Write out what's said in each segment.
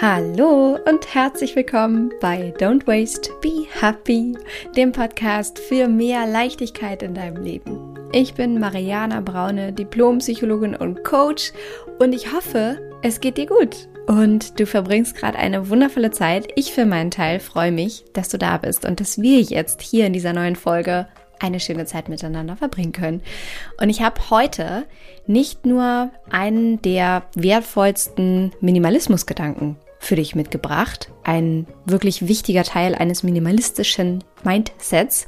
Hallo und herzlich willkommen bei Don't Waste, Be Happy, dem Podcast für mehr Leichtigkeit in deinem Leben. Ich bin Mariana Braune, Diplompsychologin und Coach und ich hoffe, es geht dir gut und du verbringst gerade eine wundervolle Zeit. Ich für meinen Teil freue mich, dass du da bist und dass wir jetzt hier in dieser neuen Folge eine schöne Zeit miteinander verbringen können. Und ich habe heute nicht nur einen der wertvollsten Minimalismusgedanken für dich mitgebracht, ein wirklich wichtiger Teil eines minimalistischen Mindsets,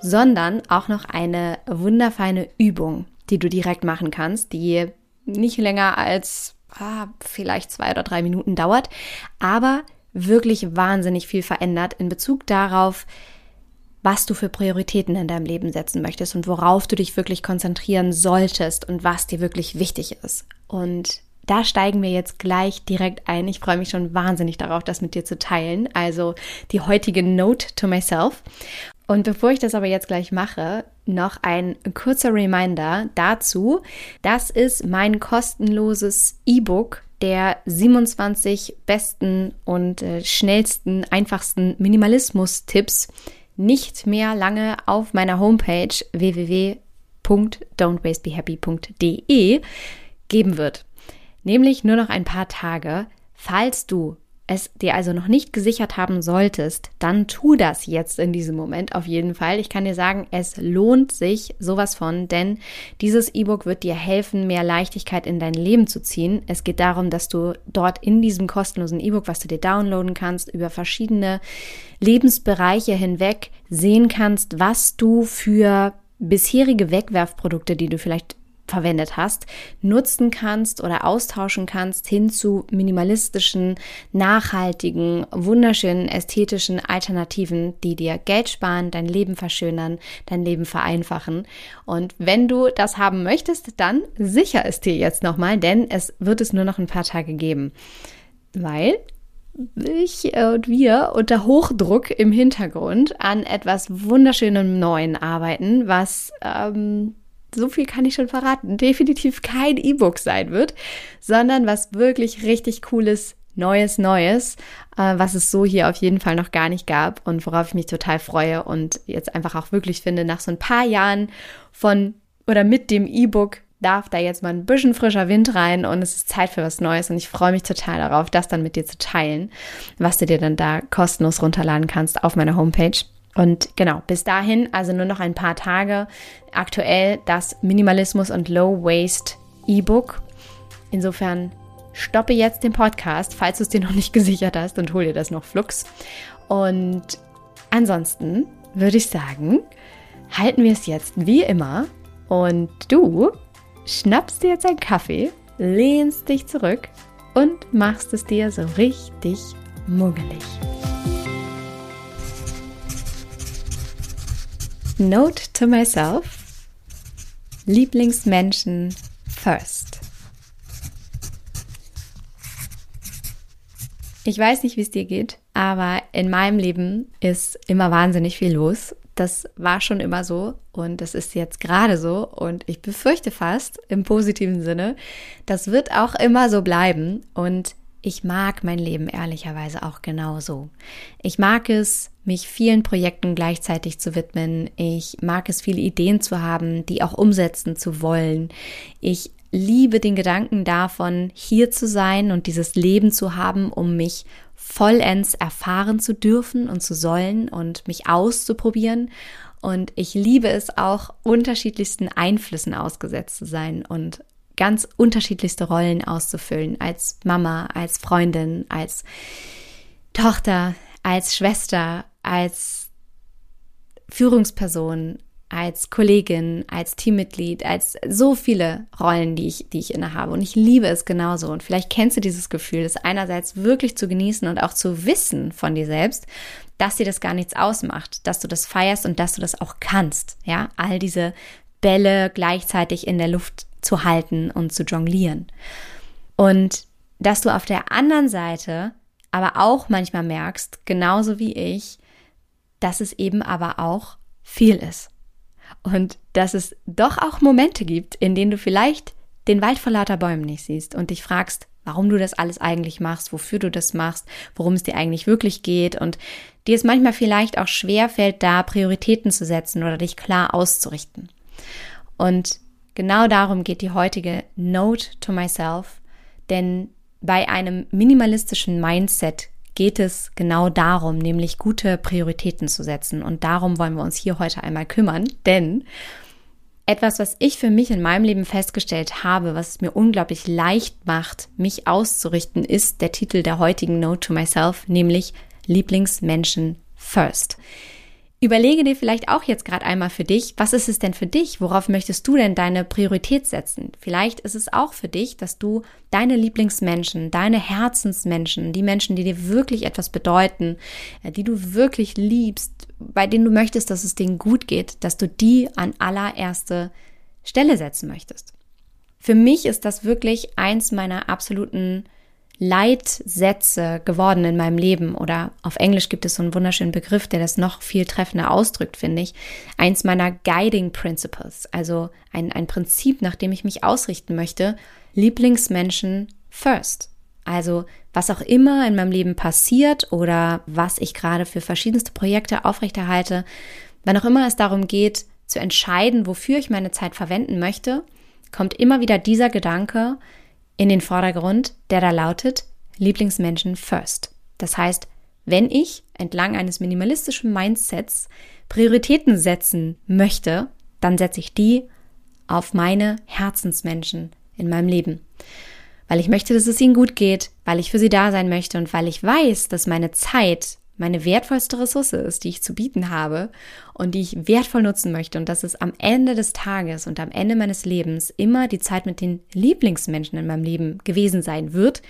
sondern auch noch eine wunderfeine Übung, die du direkt machen kannst, die nicht länger als ah, vielleicht zwei oder drei Minuten dauert, aber wirklich wahnsinnig viel verändert in Bezug darauf, was du für Prioritäten in deinem Leben setzen möchtest und worauf du dich wirklich konzentrieren solltest und was dir wirklich wichtig ist. Und da steigen wir jetzt gleich direkt ein. Ich freue mich schon wahnsinnig darauf, das mit dir zu teilen. Also die heutige Note to myself. Und bevor ich das aber jetzt gleich mache, noch ein kurzer Reminder dazu. Das ist mein kostenloses E-Book der 27 besten und äh, schnellsten, einfachsten Minimalismus-Tipps nicht mehr lange auf meiner Homepage www.don'twastebehappy.de geben wird. Nämlich nur noch ein paar Tage. Falls du es dir also noch nicht gesichert haben solltest, dann tu das jetzt in diesem Moment auf jeden Fall. Ich kann dir sagen, es lohnt sich sowas von, denn dieses E-Book wird dir helfen, mehr Leichtigkeit in dein Leben zu ziehen. Es geht darum, dass du dort in diesem kostenlosen E-Book, was du dir downloaden kannst, über verschiedene Lebensbereiche hinweg sehen kannst, was du für bisherige Wegwerfprodukte, die du vielleicht verwendet hast, nutzen kannst oder austauschen kannst hin zu minimalistischen, nachhaltigen, wunderschönen, ästhetischen Alternativen, die dir Geld sparen, dein Leben verschönern, dein Leben vereinfachen. Und wenn du das haben möchtest, dann sicher es dir jetzt nochmal, denn es wird es nur noch ein paar Tage geben. Weil ich und wir unter Hochdruck im Hintergrund an etwas wunderschönem Neuen arbeiten, was ähm, so viel kann ich schon verraten, definitiv kein E-Book sein wird, sondern was wirklich richtig cooles, neues, neues, äh, was es so hier auf jeden Fall noch gar nicht gab und worauf ich mich total freue und jetzt einfach auch wirklich finde, nach so ein paar Jahren von oder mit dem E-Book darf da jetzt mal ein bisschen frischer Wind rein und es ist Zeit für was Neues und ich freue mich total darauf, das dann mit dir zu teilen, was du dir dann da kostenlos runterladen kannst auf meiner Homepage. Und genau, bis dahin, also nur noch ein paar Tage, aktuell das Minimalismus und Low Waste E-Book. Insofern stoppe jetzt den Podcast, falls du es dir noch nicht gesichert hast und hol dir das noch flugs. Und ansonsten würde ich sagen, halten wir es jetzt wie immer und du schnappst dir jetzt einen Kaffee, lehnst dich zurück und machst es dir so richtig muggelig. Note to myself. Lieblingsmenschen first. Ich weiß nicht, wie es dir geht, aber in meinem Leben ist immer wahnsinnig viel los. Das war schon immer so und das ist jetzt gerade so und ich befürchte fast im positiven Sinne, das wird auch immer so bleiben und ich mag mein Leben ehrlicherweise auch genauso. Ich mag es, mich vielen Projekten gleichzeitig zu widmen. Ich mag es, viele Ideen zu haben, die auch umsetzen zu wollen. Ich liebe den Gedanken davon, hier zu sein und dieses Leben zu haben, um mich vollends erfahren zu dürfen und zu sollen und mich auszuprobieren. Und ich liebe es auch, unterschiedlichsten Einflüssen ausgesetzt zu sein und ganz unterschiedlichste Rollen auszufüllen, als Mama, als Freundin, als Tochter, als Schwester, als Führungsperson, als Kollegin, als Teammitglied, als so viele Rollen, die ich, die ich innehabe. Und ich liebe es genauso. Und vielleicht kennst du dieses Gefühl, das einerseits wirklich zu genießen und auch zu wissen von dir selbst, dass dir das gar nichts ausmacht, dass du das feierst und dass du das auch kannst. Ja, all diese Bälle gleichzeitig in der Luft zu halten und zu jonglieren. Und dass du auf der anderen Seite aber auch manchmal merkst, genauso wie ich, dass es eben aber auch viel ist. Und dass es doch auch Momente gibt, in denen du vielleicht den Wald vor lauter Bäumen nicht siehst und dich fragst, warum du das alles eigentlich machst, wofür du das machst, worum es dir eigentlich wirklich geht und dir es manchmal vielleicht auch schwer fällt, da Prioritäten zu setzen oder dich klar auszurichten. Und genau darum geht die heutige Note to Myself, denn bei einem minimalistischen Mindset geht es genau darum, nämlich gute Prioritäten zu setzen. Und darum wollen wir uns hier heute einmal kümmern, denn etwas, was ich für mich in meinem Leben festgestellt habe, was es mir unglaublich leicht macht, mich auszurichten, ist der Titel der heutigen Note to Myself, nämlich Lieblingsmenschen First. Überlege dir vielleicht auch jetzt gerade einmal für dich, was ist es denn für dich? Worauf möchtest du denn deine Priorität setzen? Vielleicht ist es auch für dich, dass du deine Lieblingsmenschen, deine Herzensmenschen, die Menschen, die dir wirklich etwas bedeuten, äh, die du wirklich liebst, bei denen du möchtest, dass es denen gut geht, dass du die an allererste Stelle setzen möchtest. Für mich ist das wirklich eins meiner absoluten Leitsätze geworden in meinem Leben oder auf Englisch gibt es so einen wunderschönen Begriff, der das noch viel treffender ausdrückt, finde ich. Eins meiner Guiding Principles, also ein, ein Prinzip, nach dem ich mich ausrichten möchte. Lieblingsmenschen first. Also was auch immer in meinem Leben passiert oder was ich gerade für verschiedenste Projekte aufrechterhalte, wann auch immer es darum geht, zu entscheiden, wofür ich meine Zeit verwenden möchte, kommt immer wieder dieser Gedanke, in den Vordergrund, der da lautet Lieblingsmenschen first. Das heißt, wenn ich entlang eines minimalistischen Mindsets Prioritäten setzen möchte, dann setze ich die auf meine Herzensmenschen in meinem Leben. Weil ich möchte, dass es ihnen gut geht, weil ich für sie da sein möchte und weil ich weiß, dass meine Zeit meine wertvollste Ressource ist, die ich zu bieten habe und die ich wertvoll nutzen möchte und dass es am Ende des Tages und am Ende meines Lebens immer die Zeit mit den Lieblingsmenschen in meinem Leben gewesen sein wird,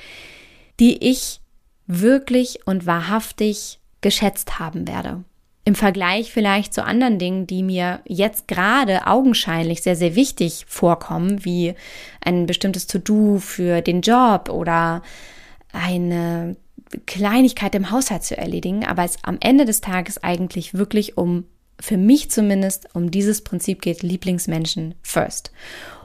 die ich wirklich und wahrhaftig geschätzt haben werde. Im Vergleich vielleicht zu anderen Dingen, die mir jetzt gerade augenscheinlich sehr, sehr wichtig vorkommen, wie ein bestimmtes To-Do für den Job oder eine Kleinigkeit im Haushalt zu erledigen, aber es am Ende des Tages eigentlich wirklich um, für mich zumindest, um dieses Prinzip geht, Lieblingsmenschen first.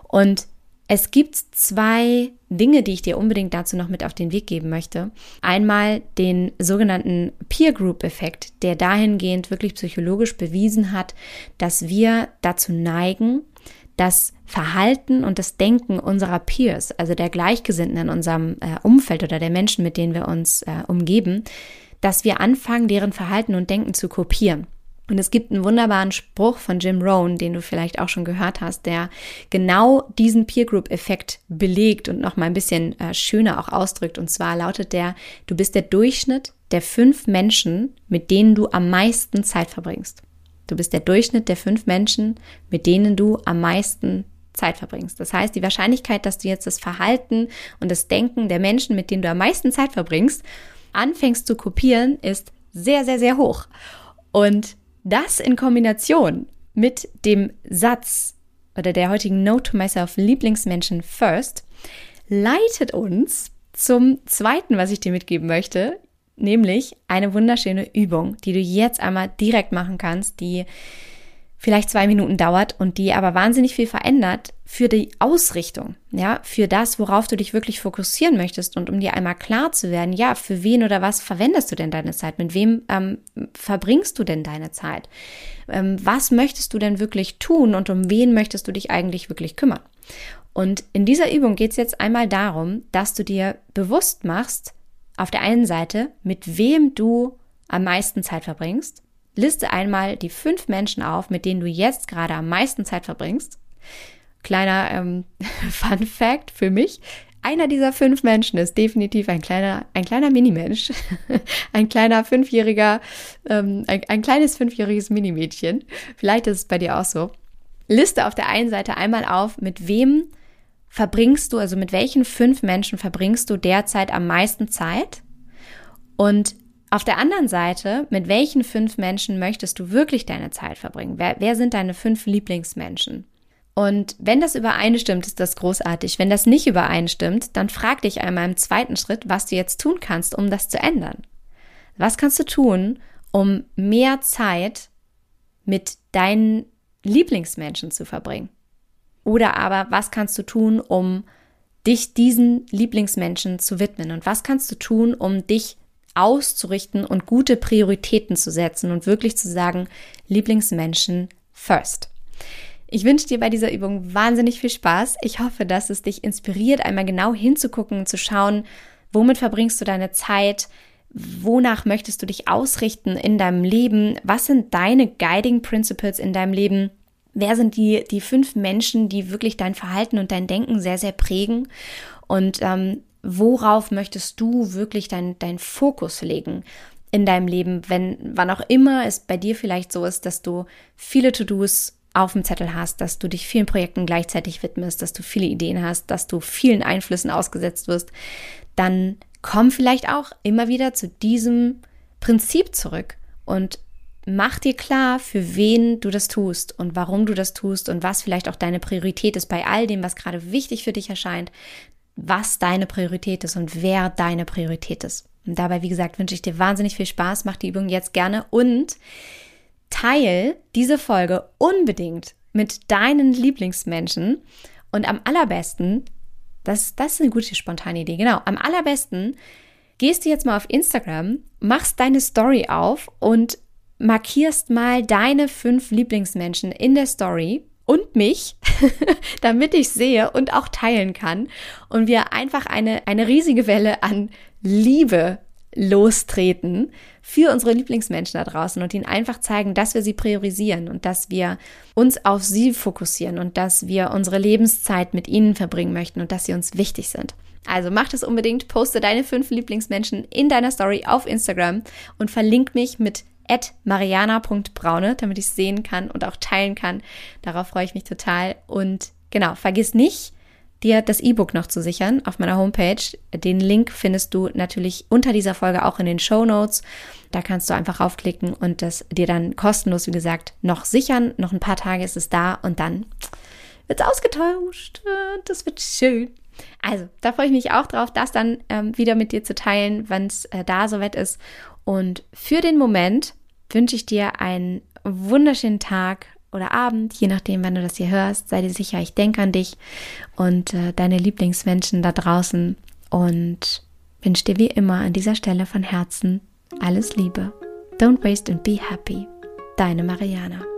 Und es gibt zwei Dinge, die ich dir unbedingt dazu noch mit auf den Weg geben möchte. Einmal den sogenannten Peer Group Effekt, der dahingehend wirklich psychologisch bewiesen hat, dass wir dazu neigen, das Verhalten und das Denken unserer Peers, also der Gleichgesinnten in unserem äh, Umfeld oder der Menschen, mit denen wir uns äh, umgeben, dass wir anfangen, deren Verhalten und Denken zu kopieren. Und es gibt einen wunderbaren Spruch von Jim Rohn, den du vielleicht auch schon gehört hast, der genau diesen Peer Group Effekt belegt und noch mal ein bisschen äh, schöner auch ausdrückt. Und zwar lautet der, du bist der Durchschnitt der fünf Menschen, mit denen du am meisten Zeit verbringst. Du bist der Durchschnitt der fünf Menschen, mit denen du am meisten Zeit verbringst. Das heißt, die Wahrscheinlichkeit, dass du jetzt das Verhalten und das Denken der Menschen, mit denen du am meisten Zeit verbringst, anfängst zu kopieren, ist sehr, sehr, sehr hoch. Und das in Kombination mit dem Satz oder der heutigen Note to Myself Lieblingsmenschen First leitet uns zum zweiten, was ich dir mitgeben möchte, nämlich eine wunderschöne Übung, die du jetzt einmal direkt machen kannst, die vielleicht zwei Minuten dauert und die aber wahnsinnig viel verändert für die Ausrichtung, ja, für das, worauf du dich wirklich fokussieren möchtest und um dir einmal klar zu werden, ja, für wen oder was verwendest du denn deine Zeit? Mit wem ähm, verbringst du denn deine Zeit? Ähm, was möchtest du denn wirklich tun und um wen möchtest du dich eigentlich wirklich kümmern? Und in dieser Übung geht es jetzt einmal darum, dass du dir bewusst machst, auf der einen Seite, mit wem du am meisten Zeit verbringst. Liste einmal die fünf Menschen auf, mit denen du jetzt gerade am meisten Zeit verbringst. Kleiner ähm, Fun Fact für mich. Einer dieser fünf Menschen ist definitiv ein kleiner, ein kleiner Minimensch, ein kleiner fünfjähriger, ähm, ein, ein kleines fünfjähriges Minimädchen. Vielleicht ist es bei dir auch so. Liste auf der einen Seite einmal auf, mit wem verbringst du, also mit welchen fünf Menschen verbringst du derzeit am meisten Zeit? Und auf der anderen Seite, mit welchen fünf Menschen möchtest du wirklich deine Zeit verbringen? Wer, wer sind deine fünf Lieblingsmenschen? Und wenn das übereinstimmt, ist das großartig. Wenn das nicht übereinstimmt, dann frag dich einmal im zweiten Schritt, was du jetzt tun kannst, um das zu ändern. Was kannst du tun, um mehr Zeit mit deinen Lieblingsmenschen zu verbringen? Oder aber, was kannst du tun, um dich diesen Lieblingsmenschen zu widmen? Und was kannst du tun, um dich auszurichten und gute Prioritäten zu setzen und wirklich zu sagen, Lieblingsmenschen first. Ich wünsche dir bei dieser Übung wahnsinnig viel Spaß. Ich hoffe, dass es dich inspiriert, einmal genau hinzugucken und zu schauen, womit verbringst du deine Zeit, wonach möchtest du dich ausrichten in deinem Leben, was sind deine Guiding Principles in deinem Leben, wer sind die, die fünf Menschen, die wirklich dein Verhalten und dein Denken sehr, sehr prägen? Und ähm, worauf möchtest du wirklich dein, dein Fokus legen in deinem Leben, wenn, wann auch immer es bei dir vielleicht so ist, dass du viele To-Dos auf dem Zettel hast, dass du dich vielen Projekten gleichzeitig widmest, dass du viele Ideen hast, dass du vielen Einflüssen ausgesetzt wirst, dann komm vielleicht auch immer wieder zu diesem Prinzip zurück und mach dir klar, für wen du das tust und warum du das tust und was vielleicht auch deine Priorität ist bei all dem, was gerade wichtig für dich erscheint, was deine Priorität ist und wer deine Priorität ist. Und dabei, wie gesagt, wünsche ich dir wahnsinnig viel Spaß. Mach die Übung jetzt gerne und teil diese Folge unbedingt mit deinen Lieblingsmenschen. Und am allerbesten, das, das ist eine gute spontane Idee, genau, am allerbesten gehst du jetzt mal auf Instagram, machst deine Story auf und markierst mal deine fünf Lieblingsmenschen in der Story und mich, damit ich sehe und auch teilen kann und wir einfach eine, eine riesige Welle an Liebe lostreten für unsere Lieblingsmenschen da draußen und ihnen einfach zeigen, dass wir sie priorisieren und dass wir uns auf sie fokussieren und dass wir unsere Lebenszeit mit ihnen verbringen möchten und dass sie uns wichtig sind. Also mach das unbedingt, poste deine fünf Lieblingsmenschen in deiner Story auf Instagram und verlink mich mit mariana.braune, damit ich es sehen kann und auch teilen kann. Darauf freue ich mich total. Und genau, vergiss nicht, dir das E-Book noch zu sichern auf meiner Homepage. Den Link findest du natürlich unter dieser Folge auch in den Show Notes. Da kannst du einfach raufklicken und das dir dann kostenlos, wie gesagt, noch sichern. Noch ein paar Tage ist es da und dann wird es ausgetauscht. Das wird schön. Also, da freue ich mich auch drauf, das dann ähm, wieder mit dir zu teilen, wenn es äh, da soweit ist. Und für den Moment wünsche ich dir einen wunderschönen Tag oder Abend, je nachdem, wann du das hier hörst. Sei dir sicher, ich denke an dich und äh, deine Lieblingsmenschen da draußen und wünsche dir wie immer an dieser Stelle von Herzen alles Liebe. Don't waste and be happy. Deine Mariana.